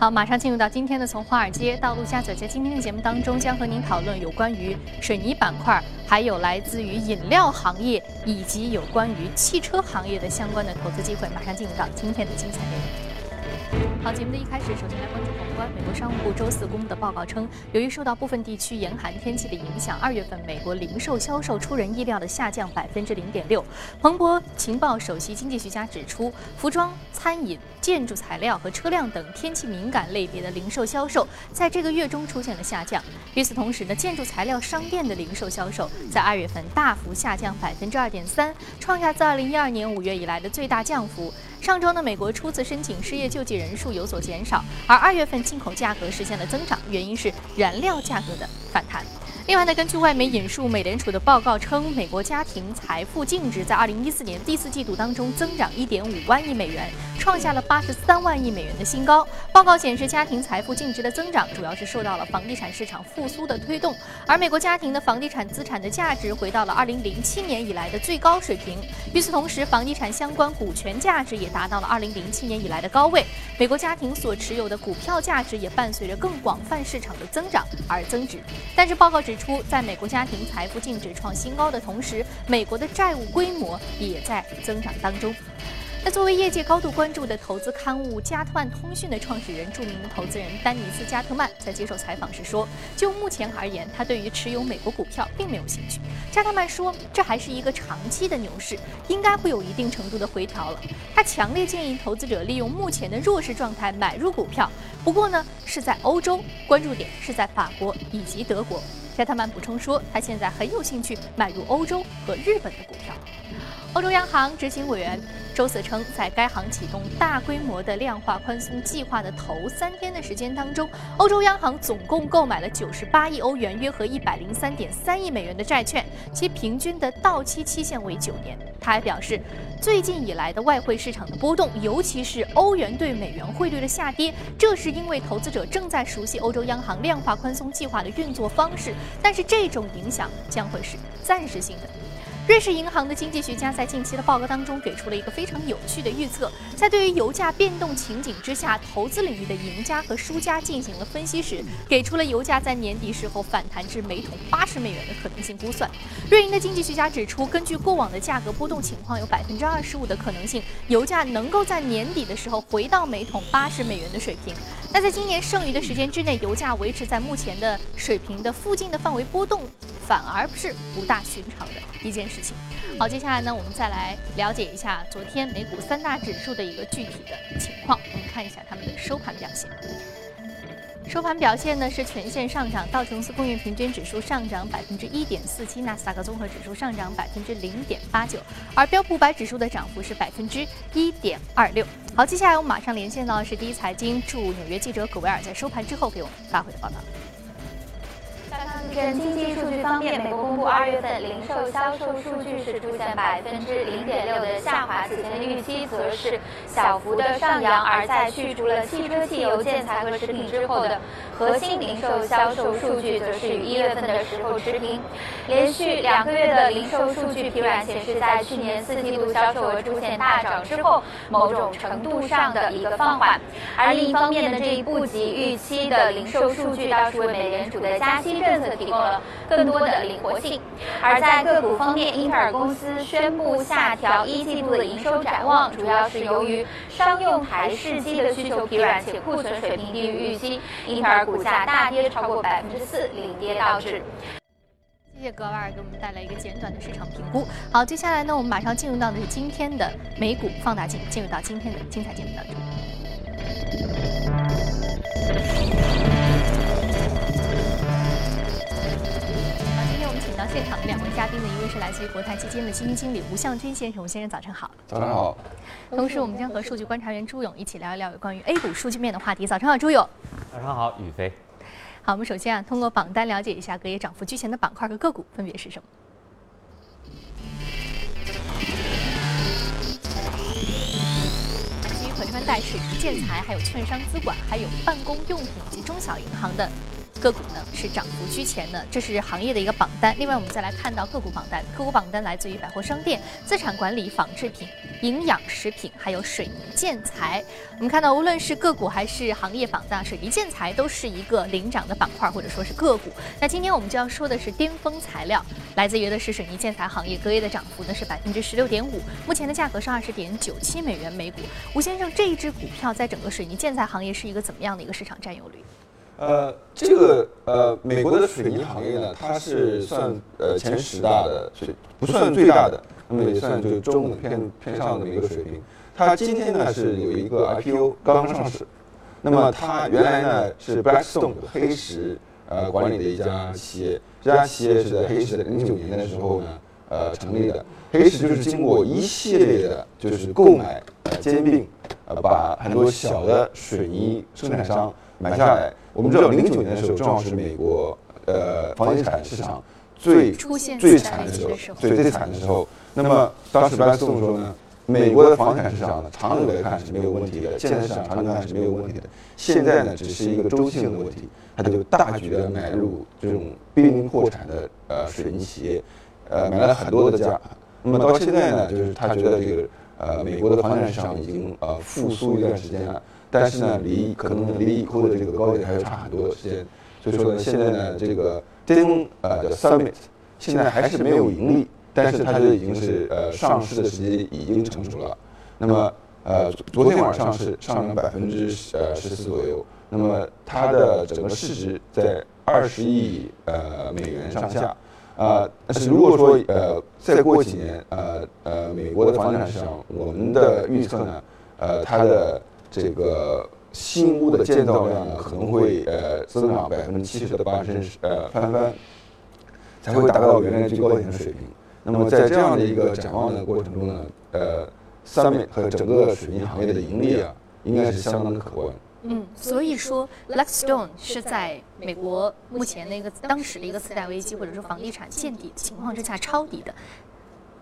好，马上进入到今天的从华尔街到陆家嘴，在今天的节目当中，将和您讨论有关于水泥板块，还有来自于饮料行业以及有关于汽车行业的相关的投资机会。马上进入到今天的精彩内容。好，节目的一开始，首先来关注宏观。美国商务部周四公布的报告称，由于受到部分地区严寒天气的影响，二月份美国零售销售出人意料的下降百分之零点六。彭博情报首席经济学家指出，服装、餐饮、建筑材料和车辆等天气敏感类别的零售销售在这个月中出现了下降。与此同时呢，建筑材料商店的零售销售在二月份大幅下降百分之二点三，创下自二零一二年五月以来的最大降幅。上周呢，美国初次申请失业救济人数有所减少，而二月份进口价格实现了增长，原因是燃料价格的反弹。另外呢，根据外媒引述美联储的报告称，美国家庭财富净值在二零一四年第四季度当中增长一点五万亿美元，创下了八十三万亿美元的新高。报告显示，家庭财富净值的增长主要是受到了房地产市场复苏的推动，而美国家庭的房地产资产的价值回到了二零零七年以来的最高水平。与此同时，房地产相关股权价值也达到了二零零七年以来的高位。美国家庭所持有的股票价值也伴随着更广泛市场的增长而增值。但是，报告指出，在美国家庭财富净值创新高的同时，美国的债务规模也在增长当中。那作为业界高度关注的投资刊物《加特曼通讯》的创始人、著名的投资人丹尼斯·加特曼在接受采访时说：“就目前而言，他对于持有美国股票并没有兴趣。”加特曼说：“这还是一个长期的牛市，应该会有一定程度的回调了。”他强烈建议投资者利用目前的弱势状态买入股票，不过呢是在欧洲，关注点是在法国以及德国。加特曼补充说，他现在很有兴趣买入欧洲和日本的股票。欧洲央行执行委员周四称，在该行启动大规模的量化宽松计划的头三天的时间当中，欧洲央行总共购买了九十八亿欧元，约合一百零三点三亿美元的债券，其平均的到期期限为九年。他还表示，最近以来的外汇市场的波动，尤其是欧元对美元汇率的下跌，这是因为投资者正在熟悉欧洲央行量化宽松计划的运作方式，但是这种影响将会是暂时性的。瑞士银行的经济学家在近期的报告当中给出了一个非常有趣的预测，在对于油价变动情景之下，投资领域的赢家和输家进行了分析时，给出了油价在年底时候反弹至每桶八十美元的可能性估算。瑞银的经济学家指出，根据过往的价格波动情况，有百分之二十五的可能性，油价能够在年底的时候回到每桶八十美元的水平。那在今年剩余的时间之内，油价维持在目前的水平的附近的范围波动。反而是不大寻常的一件事情。好，接下来呢，我们再来了解一下昨天美股三大指数的一个具体的情况。我们看一下他们的收盘表现。收盘表现呢是全线上涨，道琼斯工业平均指数上涨百分之一点四七，纳斯达克综合指数上涨百分之零点八九，而标普五百指数的涨幅是百分之一点二六。好，接下来我们马上连线到的是第一财经驻纽约记者葛维尔在收盘之后给我们发回的报道。在经济数据方面，美国公布二月份零售销售数据是出现百分之零点六的下滑，此前的预期则是小幅的上扬。而在去除了汽车、汽油、建材和食品之后的核心零售销售数据，则是与一月份的时候持平。连续两个月的零售数据疲软，显示在去年四季度销售额出现大涨之后，某种程度上的一个放缓。而另一方面呢，这一不及预期的零售数据，倒是为美联储的加息政策。提供了更多的灵活性。而在个股方面，英特尔公司宣布下调一季度的营收展望，主要是由于商用台式机的需求疲软，且库存水平低于预期。英特尔股价大跌超过百分之四，领跌道指。谢谢格瓦尔给我们带来一个简短的市场评估。好，接下来呢，我们马上进入到的是今天的美股放大镜，进入到今天的精彩节目当中。现场的两位嘉宾呢，一位是来自于国泰基金的基金经理吴向军先生，吴先生早晨好。早上好。同时，我们将和数据观察员朱勇一起聊一聊有关于 A 股数据面的话题。早上好，朱勇。早上好，宇飞。好，我们首先啊，通过榜单了解一下隔夜涨幅居前的板块和个股分别是什么。基于可穿戴、水泥建材、还有券商资管、还有办公用品以及中小银行的。个股呢是涨幅居前的，这是行业的一个榜单。另外，我们再来看到个股榜单，个股榜单来自于百货商店、资产管理、纺织品、营养食品，还有水泥建材。我们看到，无论是个股还是行业榜单，水泥建材都是一个领涨的板块或者说是个股。那今天我们就要说的是巅峰材料，来自于的是水泥建材行业，隔夜的涨幅呢是百分之十六点五，目前的价格是二十点九七美元每股。吴先生，这一支股票在整个水泥建材行业是一个怎么样的一个市场占有率？呃，这个呃，美国的水泥行业呢，它是算呃前十大的，水不算最大的，那么也算就是中等偏偏上的一个水平。它今天呢是有一个 IPO 刚刚上市，那么它原来呢是 Blackstone 黑石呃管理的一家企业，这家企业是在黑石的零九年的时候呢呃成立的。黑石就是经过一系列的，就是购买呃兼并，呃把很多小的水泥生产商买下来。我们知道，零九年的时候正好是美国呃房地产市场最最惨的时候，最最惨的时候。那么当时 Blackstone 说呢，美国的房地产市场呢，长久来看是没有问题的，建设市场长久来看是没有问题的。现在呢，只是一个周期性的问题，他就大举的买入这种濒临破产的呃水泥企业，呃买了很多的家。那么到现在呢，就是他觉得这个呃美国的房地产市场已经呃复苏一段时间了。但是呢，离可能离以后的这个高点还要差很多的时间，所以说呢，现在呢，这个巅峰呃叫 Summit，现在还是没有盈利，但是它就已经是呃上市的时机已经成熟了。那么呃昨天晚上是上涨百分之呃十四左右，那么它的整个市值在二十亿呃美元上下。啊，但是如果说呃再过几年呃呃美国的房地产市场，我们的预测呢，呃它的这个新屋的建造量呢，可能会呃增长百分之七十到八十呃翻番，才会达到原来最高点的水平。那么在这样的一个展望的过程中呢，呃，三美和整个水泥行业的盈利啊，应该是相当可观。嗯，所以说，Blackstone 是在美国目前那个当时的一个次贷危机或者说房地产见底的情况之下抄底的。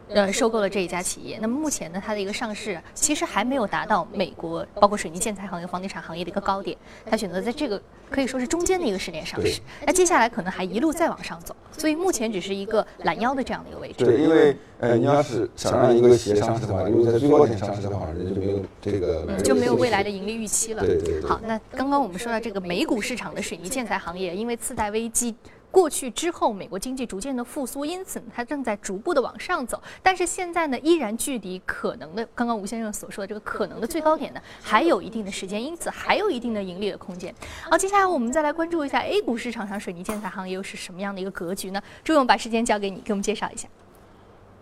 呃，收购了这一家企业。那么目前呢，它的一个上市其实还没有达到美国包括水泥建材行业、房地产行业的一个高点。它选择在这个可以说是中间的一个时点上市。那接下来可能还一路再往上走。所以目前只是一个拦腰的这样的一个位置。对，因为呃，你要是想让一个企业上市的话，如果在最高点上市的话，人就没有这个就没有未来的盈利预期了。对对。好，那刚刚我们说到这个美股市场的水泥建材行业，因为次贷危机。过去之后，美国经济逐渐的复苏，因此它正在逐步的往上走。但是现在呢，依然距离可能的刚刚吴先生所说的这个可能的最高点呢，还有一定的时间，因此还有一定的盈利的空间。好，接下来我们再来关注一下 A 股市场上水泥建材行业又是什么样的一个格局呢？朱勇把时间交给你，给我们介绍一下。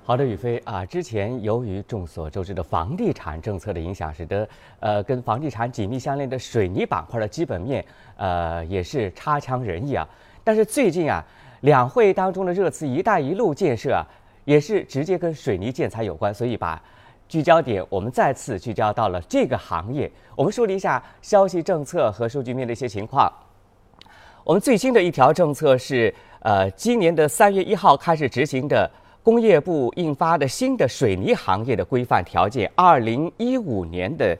好的，宇飞啊，之前由于众所周知的房地产政策的影响，使得呃跟房地产紧密相连的水泥板块的基本面呃也是差强人意啊。但是最近啊，两会当中的热词“一带一路”建设啊，也是直接跟水泥建材有关，所以把聚焦点我们再次聚焦到了这个行业。我们梳理一下消息、政策和数据面的一些情况。我们最新的一条政策是，呃，今年的三月一号开始执行的工业部印发的新的水泥行业的规范条件，二零一五年的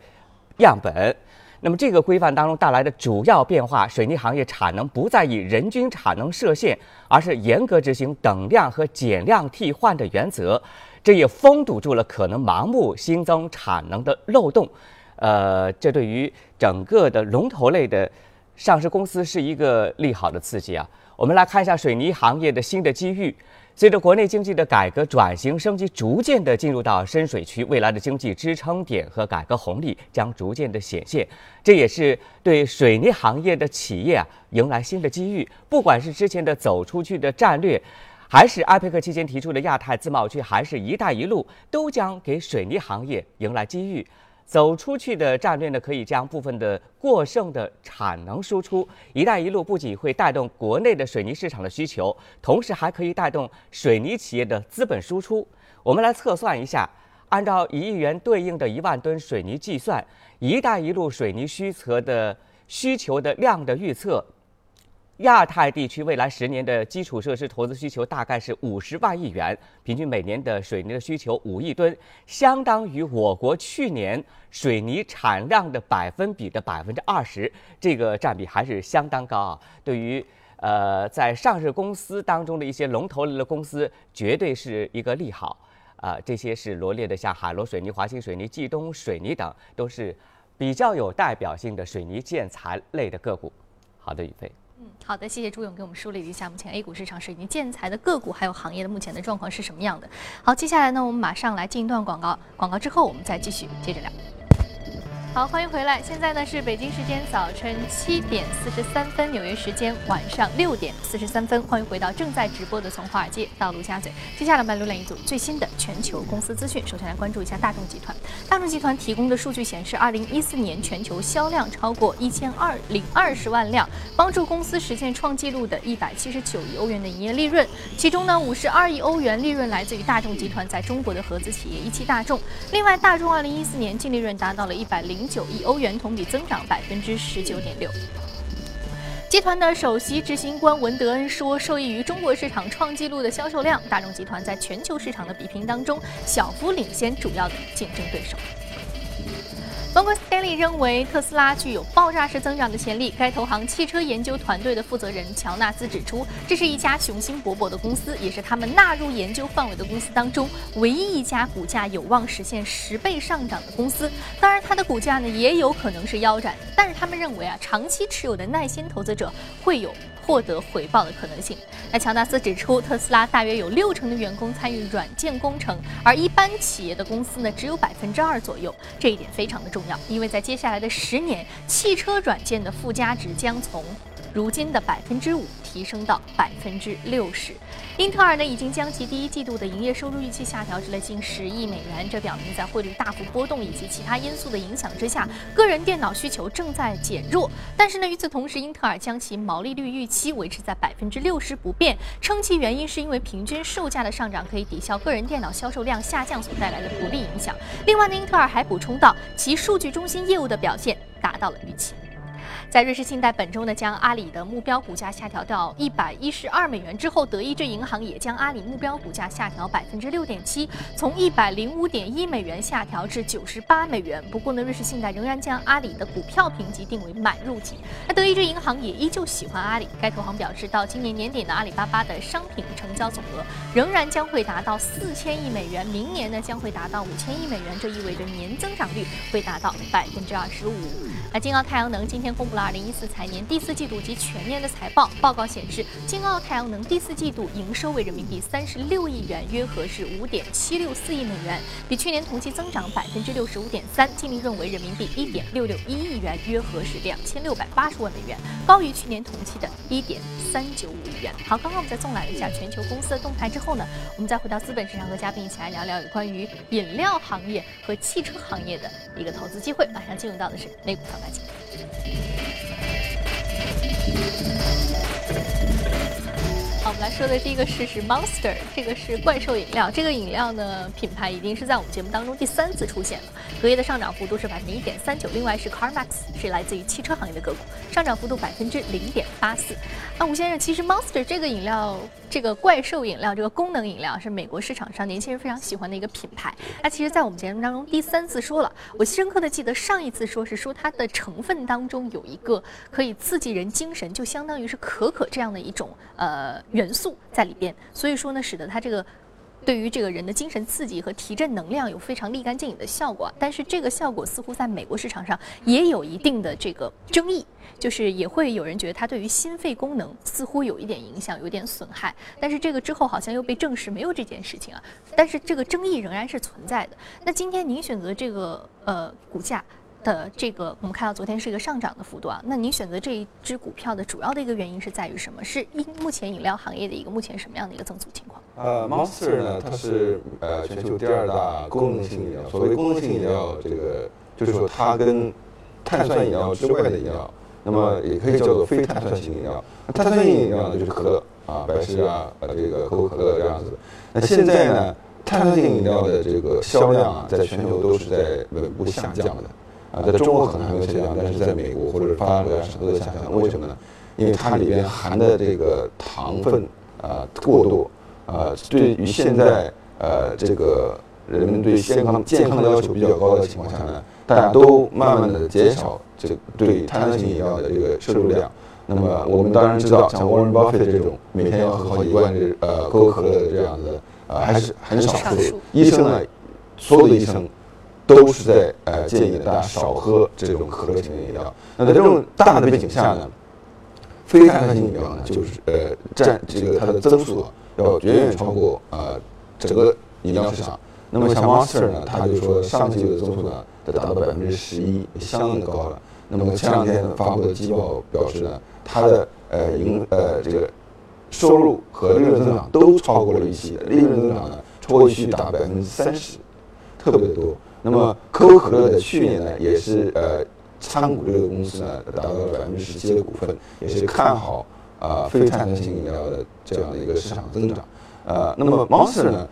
样本。那么这个规范当中带来的主要变化，水泥行业产能不再以人均产能设限，而是严格执行等量和减量替换的原则，这也封堵住了可能盲目新增产能的漏洞。呃，这对于整个的龙头类的上市公司是一个利好的刺激啊。我们来看一下水泥行业的新的机遇。随着国内经济的改革转型升级，逐渐的进入到深水区，未来的经济支撑点和改革红利将逐渐的显现，这也是对水泥行业的企业啊迎来新的机遇。不管是之前的走出去的战略，还是埃佩克期间提出的亚太自贸区，还是一带一路，都将给水泥行业迎来机遇。走出去的战略呢，可以将部分的过剩的产能输出。一带一路不仅会带动国内的水泥市场的需求，同时还可以带动水泥企业的资本输出。我们来测算一下，按照一亿元对应的一万吨水泥计算，一带一路水泥需求的需求的量的预测。亚太地区未来十年的基础设施投资需求大概是五十万亿元，平均每年的水泥的需求五亿吨，相当于我国去年水泥产量的百分比的百分之二十，这个占比还是相当高啊。对于呃，在上市公司当中的一些龙头类的公司，绝对是一个利好。啊，这些是罗列的，像海螺水泥、华兴水泥、冀东水泥等，都是比较有代表性的水泥建材类的个股。好的，宇飞。嗯，好的，谢谢朱勇给我们梳理一下目前 A 股市场水泥建材的个股还有行业的目前的状况是什么样的。好，接下来呢，我们马上来进一段广告，广告之后我们再继续接着聊。好，欢迎回来。现在呢是北京时间早晨七点四十三分，纽约时间晚上六点四十三分。欢迎回到正在直播的从华尔街到陆家嘴。接下来我们来浏览一组最新的全球公司资讯。首先来关注一下大众集团。大众集团提供的数据显示，二零一四年全球销量超过一千二零二十万辆，帮助公司实现创纪录的一百七十九亿欧元的营业利润。其中呢，五十二亿欧元利润来自于大众集团在中国的合资企业一汽大众。另外，大众二零一四年净利润达到了一百零。九亿欧元，同比增长百分之十九点六。集团的首席执行官文德恩说：“受益于中国市场创纪录的销售量，大众集团在全球市场的比拼当中小幅领先主要的竞争对手。”摩根斯丹利认为特斯拉具有爆炸式增长的潜力。该投行汽车研究团队的负责人乔纳斯指出，这是一家雄心勃勃的公司，也是他们纳入研究范围的公司当中唯一一家股价有望实现十倍上涨的公司。当然，它的股价呢也有可能是腰斩，但是他们认为啊，长期持有的耐心投资者会有。获得回报的可能性。那乔纳斯指出，特斯拉大约有六成的员工参与软件工程，而一般企业的公司呢只有百分之二左右。这一点非常的重要，因为在接下来的十年，汽车软件的附加值将从。如今的百分之五提升到百分之六十，英特尔呢已经将其第一季度的营业收入预期下调至了近十亿美元，这表明在汇率大幅波动以及其他因素的影响之下，个人电脑需求正在减弱。但是呢，与此同时，英特尔将其毛利率预期维持在百分之六十不变，称其原因是因为平均售价的上涨可以抵消个人电脑销售量下降所带来的不利影响。另外呢，英特尔还补充到，其数据中心业务的表现达到了预期。在瑞士信贷本周呢，将阿里的目标股价下调到一百一十二美元之后，德意志银行也将阿里目标股价下调百分之六点七，从一百零五点一美元下调至九十八美元。不过呢，瑞士信贷仍然将阿里的股票评级定为买入级。那德意志银行也依旧喜欢阿里。该投行表示，到今年年底呢，阿里巴巴的商品成交总额仍然将会达到四千亿美元，明年呢将会达到五千亿美元，这意味着年增长率会达到百分之二十五。那金奥太阳能今天公布了二零一四财年第四季度及全年的财报。报告显示，金奥太阳能第四季度营收为人民币三十六亿元，约合是五点七六四亿美元，比去年同期增长百分之六十五点三。净利润为人民币一点六六一亿元，约合是两千六百八十万美元，高于去年同期的一点三九五亿元。好，刚刚我们在纵览了一下全球公司的动态之后呢，我们再回到资本市场和嘉宾一起来聊聊有关于饮料行业和汽车行业的一个投资机会。马上进入到的是美股放好，我们来说的第一个是是 Monster，这个是怪兽饮料。这个饮料呢，品牌已经是在我们节目当中第三次出现了，隔夜的上涨幅度是百分之一点三九。另外是 CarMax，是来自于汽车行业的个股，上涨幅度百分之零点八四。啊，吴先生，其实 Monster 这个饮料，这个怪兽饮料，这个功能饮料是美国市场上年轻人非常喜欢的一个品牌。那其实，在我们节目当中第三次说了，我深刻的记得上一次说是说它的成分当中有一个可以刺激人精神，就相当于是可可这样的一种呃。元素在里边，所以说呢，使得它这个对于这个人的精神刺激和提振能量有非常立竿见影的效果。但是这个效果似乎在美国市场上也有一定的这个争议，就是也会有人觉得它对于心肺功能似乎有一点影响，有点损害。但是这个之后好像又被证实没有这件事情啊。但是这个争议仍然是存在的。那今天您选择这个呃股价？的这个，我们看到昨天是一个上涨的幅度啊。那您选择这一只股票的主要的一个原因是在于什么？是因目前饮料行业的一个目前什么样的一个增速情况？呃，Monster 呢，它是呃全球第二大功能性饮料。所谓功能性饮料，这个就是说它跟碳酸饮料之外的饮料，那么也可以叫做非碳酸型饮料。碳酸型饮料呢，就是可乐啊、百事啊、这个可口可乐这样子。那现在呢，碳酸型饮料的这个销量啊，在全球都是在稳步下降的。啊，在中国可能还没有下降，但是在美国或者是发达国家是都在下降。为什么呢？因为它里边含的这个糖分啊过多，啊，对于现在呃这个人们对健康健康的要求比较高的情况下呢，大家都慢慢的减少这个对碳酸性饮料的这个摄入量，那么我们当然知道，像 Warren Buffett 这种每天要喝好几罐这呃可口可乐的这样的，呃还是很少数。医生呢，所有的医生都是在呃建议大家少喝这种可乐型的饮料。那在这种大的背景下呢，非碳酸饮料呢，就是呃占这个它的增速要远远超过呃整个饮料市场。那么像 Monster 呢，它就说上季度的增速呢，达到百分之十一，相当的高了。那么前两天发布的季报表示呢，它的呃营呃这个收入和利润增长都超过了预期，利润增长呢超过预期达百分之三十，特别多。那么可口可乐的去年呢也是呃参股这个公司呢达到了百分之十七的股份，也是看好啊非碳酸性饮料的这样的一个市场增长。呃，那么 Monster 呢，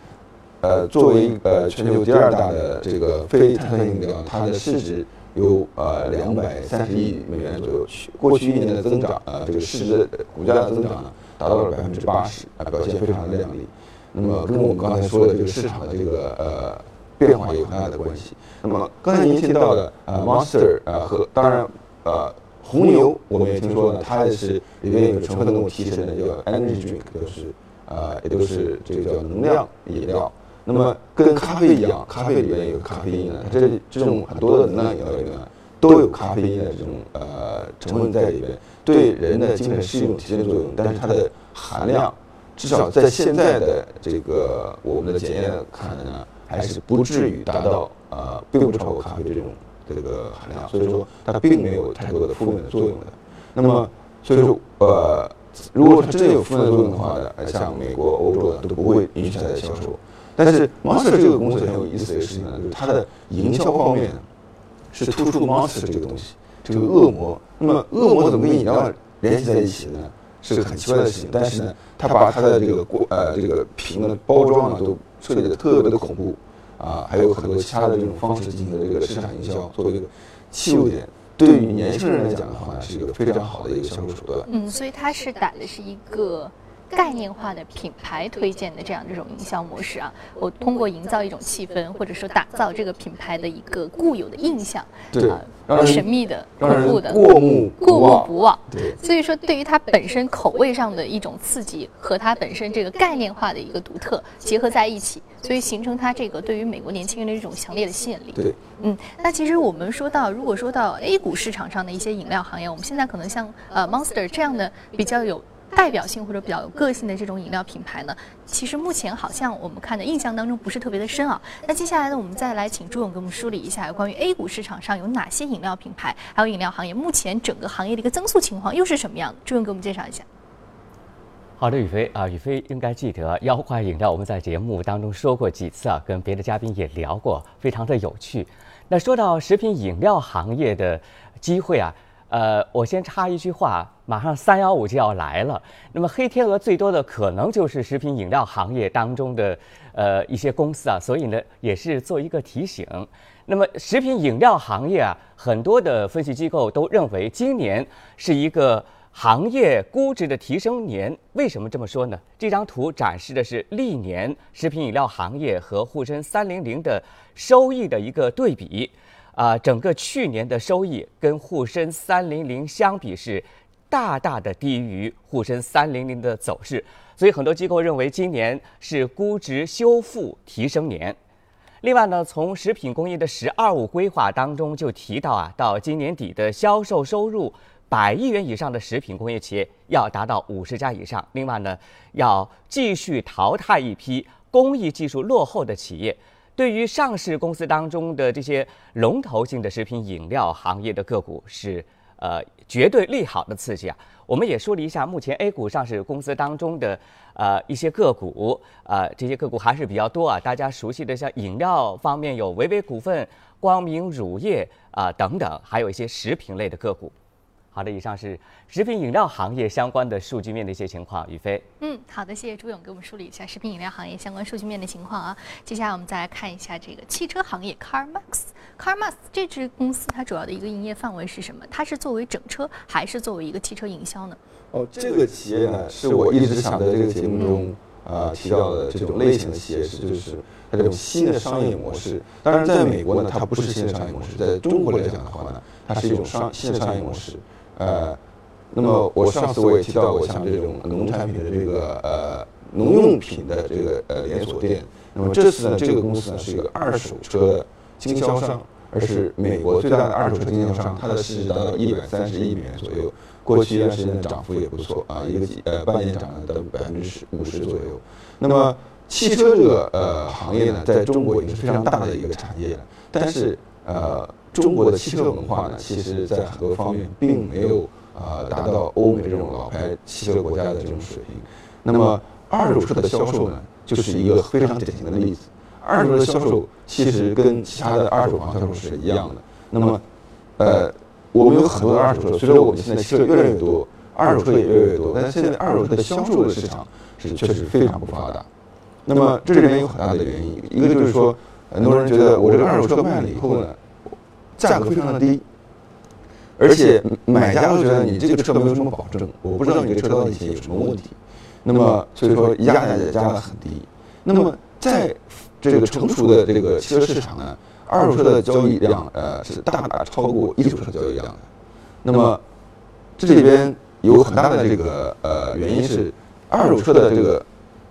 呃作为呃全球第二大的这个非碳酸饮料，它的市值。有呃两百三十亿美元左右，去过去一年的增长，呃这个市值股价的增长呢，达到了百分之八十，啊表现非常的亮丽。那么跟我们刚才说的这个市场的这个呃变化有很大的关系。那么刚才您提到的呃 Monster 呃和当然呃红牛我们也听说了，它也是里面有成分能够提神的，叫 Energy Drink，就是呃也都是这个叫能量饮料。那么跟咖啡一样，咖啡里面有咖啡因呢，它这这种很多的能量饮料里面都有咖啡因的这种呃成分在里面，对人的精神是一种提神作用，但是它的含量，至少在现在的这个我们的检验看来呢，还是不至于达到呃，并不超过咖啡这种的这个含量，所以说它并没有太多的负面的作用的。那么所以说呃，如果它真有负面作用的话呢，像美国、欧洲的都不会允许它的销售。但是 Monster 这个公司很有意思的事情呢，就是它的营销方面是突出 Monster 这个东西，这个恶魔。那么恶魔怎么跟饮料联系在一起呢？是个很奇怪的事情。但是呢，他把他的这个过呃这个瓶的包装啊都设计的特别的恐怖啊，还有很多其他的这种方式进行的这个市场营销，作为一个切入点，对于年轻人来讲的话，是一个非常好的一个销售手段。嗯，所以它是打的是一个。概念化的品牌推荐的这样这种营销模式啊，我通过营造一种气氛，或者说打造这个品牌的一个固有的印象，对，神秘的、恐怖的、过目过目不忘。对，所以说对于它本身口味上的一种刺激和它本身这个概念化的一个独特结合在一起，所以形成它这个对于美国年轻人的一种强烈的吸引力。对，嗯，那其实我们说到，如果说到 A 股市场上的一些饮料行业，我们现在可能像呃 Monster 这样的比较有。代表性或者比较有个性的这种饮料品牌呢，其实目前好像我们看的印象当中不是特别的深啊。那接下来呢，我们再来请朱勇给我们梳理一下关于 A 股市场上有哪些饮料品牌，还有饮料行业目前整个行业的一个增速情况又是什么样的？朱勇给我们介绍一下。好的，宇飞啊，宇飞应该记得妖怪饮料，我们在节目当中说过几次啊，跟别的嘉宾也聊过，非常的有趣。那说到食品饮料行业的机会啊。呃，我先插一句话，马上三幺五就要来了。那么黑天鹅最多的可能就是食品饮料行业当中的呃一些公司啊，所以呢也是做一个提醒。那么食品饮料行业啊，很多的分析机构都认为今年是一个行业估值的提升年。为什么这么说呢？这张图展示的是历年食品饮料行业和沪深三零零的收益的一个对比。啊，整个去年的收益跟沪深三零零相比是大大的低于沪深三零零的走势，所以很多机构认为今年是估值修复提升年。另外呢，从食品工业的“十二五”规划当中就提到啊，到今年底的销售收入百亿元以上的食品工业企业要达到五十家以上。另外呢，要继续淘汰一批工艺技术落后的企业。对于上市公司当中的这些龙头性的食品饮料行业的个股是呃绝对利好的刺激啊！我们也梳理一下目前 A 股上市公司当中的呃一些个股呃，这些个股还是比较多啊。大家熟悉的像饮料方面有维维股份、光明乳业啊等等，还有一些食品类的个股。好的，以上是食品饮料行业相关的数据面的一些情况。宇飞，嗯，好的，谢谢朱勇给我们梳理一下食品饮料行业相关数据面的情况啊。接下来我们再来看一下这个汽车行业，CarMax。CarMax 这支公司它主要的一个营业范围是什么？它是作为整车还是作为一个汽车营销呢？哦，这个企业呢，是我一直想在这个节目中啊提到的这种类型的企业是，就是它这种新的商业模式。当然，在美国呢，它不是新的商业模式；在中国来讲的话呢，它是一种商新的商业模式。呃，那么我上次我也提到过，像这种农产品的这个呃农用品的这个呃连锁店。那么这次呢，这个公司呢是一个二手车经销商，而是美国最大的二手车经销商，它的市值达到一百三十亿美元左右。过去一段时间的涨幅也不错啊，一个呃半年涨了到百分之十五十左右。那么汽车这个呃行业呢，在中国已经是非常大的一个产业了，但是呃中国的汽车文化呢，其实在很多方面并没有呃达到欧美这种老牌汽车国家的这种水平。那么二手车的销售呢？就是一个非常典型的例子。二手车的销售其实跟其他的二手房销售是一样的。那么，呃，我们有很多的二手车，随着我们现在汽车越来越多，二手车也越来越多。但是现在二手车的销售的市场是确实非常不发达。那么这里面有很大的原因，一个就是说，很多人觉得我这个二手车卖了以后呢，价格非常的低，而且买家会觉得你这个车没有什么保证，我不知道你这个车到底有什么问题。那么，所以说压价也压得很低。那么，在这个成熟的这个汽车市场呢，二手车的交易量呃是大大超过一手车交易量的。那么，这里边有很大的这个呃原因是，二手车的这个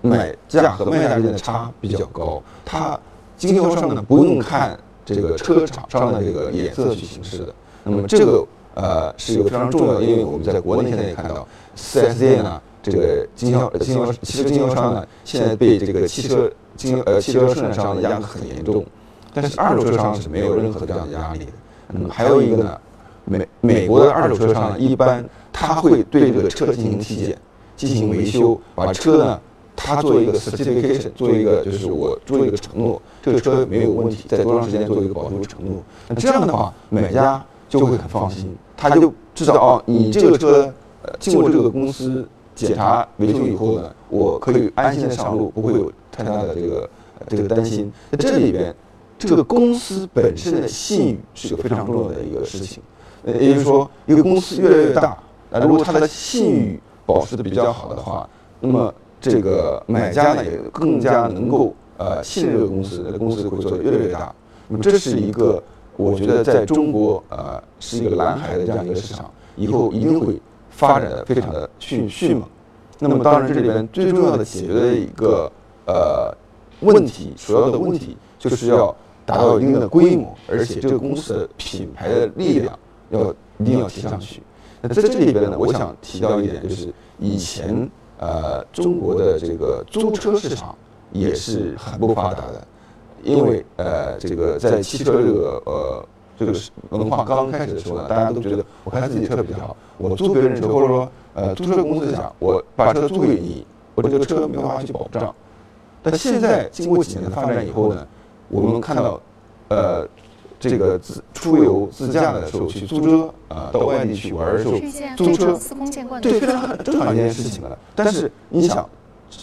买价和卖价之间的差比较高。它经销商呢不用看这个车厂商的这个脸色去行事的。那么这个呃是一个非常重要的，因为我们在国内现在也看到四 S 店呢。这个经销经销汽车经销商呢，现在被这个汽车经呃汽车生产商压得很严重，但是二手车商是没有任何这样的压力的。那么，还有一个呢，美美国的二手车商呢，一般他会对这个车进行体检、进行维修，把车呢，他做一个 certification，做一个就是我做一个承诺，这个车没有问题，在多长时间做一个保修承诺。那这样的话，买家就会很放心，他就知道哦，你这个车呃进过这个公司。检查维修以后呢，我可以安心的上路，不会有太大的这个这个担心。那这里边，这个公司本身的信誉是个非常重要的一个事情。呃，也就是说，一个公司越来越大，那如果它的信誉保持的比较好的话，那么这个买家呢也更加能够呃信任这个公司，那公司会做的越来越大。那么这是一个我觉得在中国呃是一个蓝海的这样一个市场，以后一定会。发展的非常的迅迅猛，那么当然这里边最重要的解决的一个呃问题，主要的问题就是要达到一定的规模，而且这个公司的品牌的力量要一定要提上去。那在这里边呢，我想提到一点，就是以前呃中国的这个租车市场也是很不发达的，因为呃这个在汽车这个呃。这个文化刚刚开始的时候呢，大家都觉得我开自己车比较好，我租别人车或者说呃租车公司想我把车租给你，我这个车没办法去保障。但现在经过几年的发展以后呢，我们看到呃这个自出游自驾的时候去租车啊，到外地去玩的时候租车，对非常正常一件事情了。但是你想，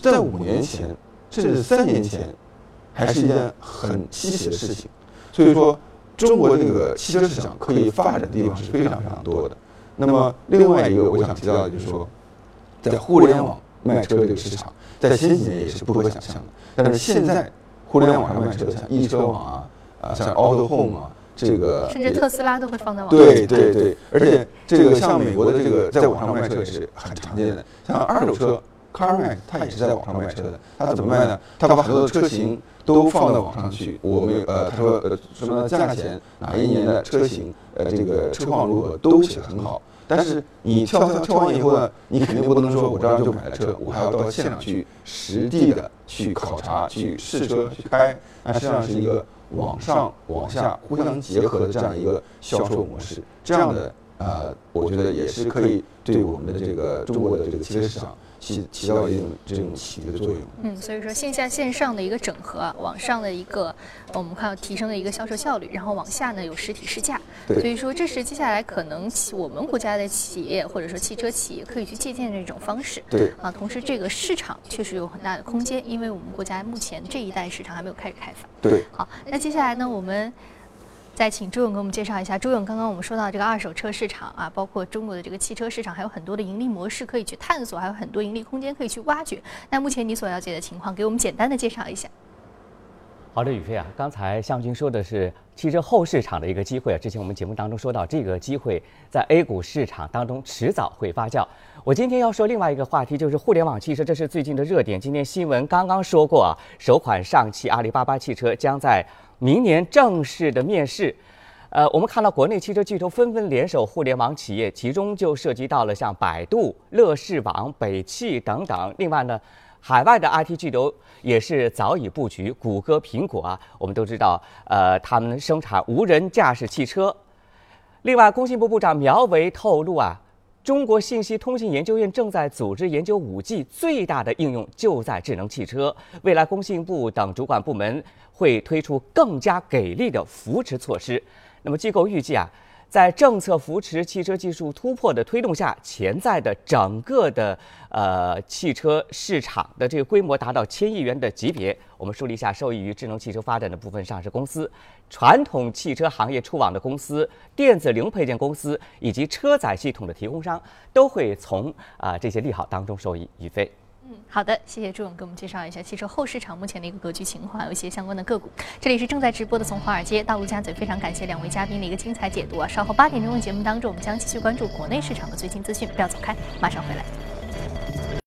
在五年前甚至三年前，还是一件很稀奇的事情。所以说。中国这个汽车市场可以发展的地方是非常非常多的。那么另外一个我想提到的就是说，在互联网卖车这个市场，在前几年也是不可想象的。但是现在互联网上卖车，像易车网啊，啊像 Auto Home 啊，这个甚至特斯拉都会放在网上。对对对，而且这个像美国的这个在网上卖车也是很常见的。像二手车 CarMax，它也是在网上卖车的。它怎么卖呢？它把很多的车型。都放到网上去，我们呃，他说呃什么价钱，哪一年的车型，呃，这个车况如何，都写得很好。但是你挑挑挑完以后呢，你肯定不能说我这样就买了车，我还要到现场去实地的去考察、去试车、去开。那实际上是一个往上往下互相结合的这样一个销售模式。这样的呃，我觉得也是可以对我们的这个中国的这个汽车市场。起起到一种这种起的作用。嗯，所以说线下线上的一个整合，往上的一个我们看到提升的一个销售效率，然后往下呢有实体试驾。对。所以说这是接下来可能我们国家的企业或者说汽车企业可以去借鉴的一种方式。对。啊，同时这个市场确实有很大的空间，因为我们国家目前这一代市场还没有开始开发。对。好，那接下来呢我们。再请朱勇给我们介绍一下。朱勇，刚刚我们说到这个二手车市场啊，包括中国的这个汽车市场，还有很多的盈利模式可以去探索，还有很多盈利空间可以去挖掘。那目前你所了解的情况，给我们简单的介绍一下。好的，宇飞啊，刚才向军说的是汽车后市场的一个机会啊。之前我们节目当中说到，这个机会在 A 股市场当中迟早会发酵。我今天要说另外一个话题，就是互联网汽车，这是最近的热点。今天新闻刚刚说过啊，首款上汽阿里巴巴汽车将在明年正式的面世。呃，我们看到国内汽车巨头纷纷联手互联网企业，其中就涉及到了像百度、乐视网、北汽等等。另外呢。海外的 IT 巨头也是早已布局，谷歌、苹果啊，我们都知道，呃，他们生产无人驾驶汽车。另外，工信部部长苗圩透露啊，中国信息通信研究院正在组织研究 5G，最大的应用就在智能汽车。未来，工信部等主管部门会推出更加给力的扶持措施。那么，机构预计啊。在政策扶持、汽车技术突破的推动下，潜在的整个的呃汽车市场的这个规模达到千亿元的级别。我们梳理一下，受益于智能汽车发展的部分上市公司、传统汽车行业出网的公司、电子零配件公司以及车载系统的提供商，都会从啊这些利好当中受益。宇飞。好的，谢谢朱勇给我们介绍一下汽车后市场目前的一个格局情况，有一些相关的个股。这里是正在直播的从华尔街到陆家嘴，非常感谢两位嘉宾的一个精彩解读啊！稍后八点钟的节目当中，我们将继续关注国内市场的最新资讯，不要走开，马上回来。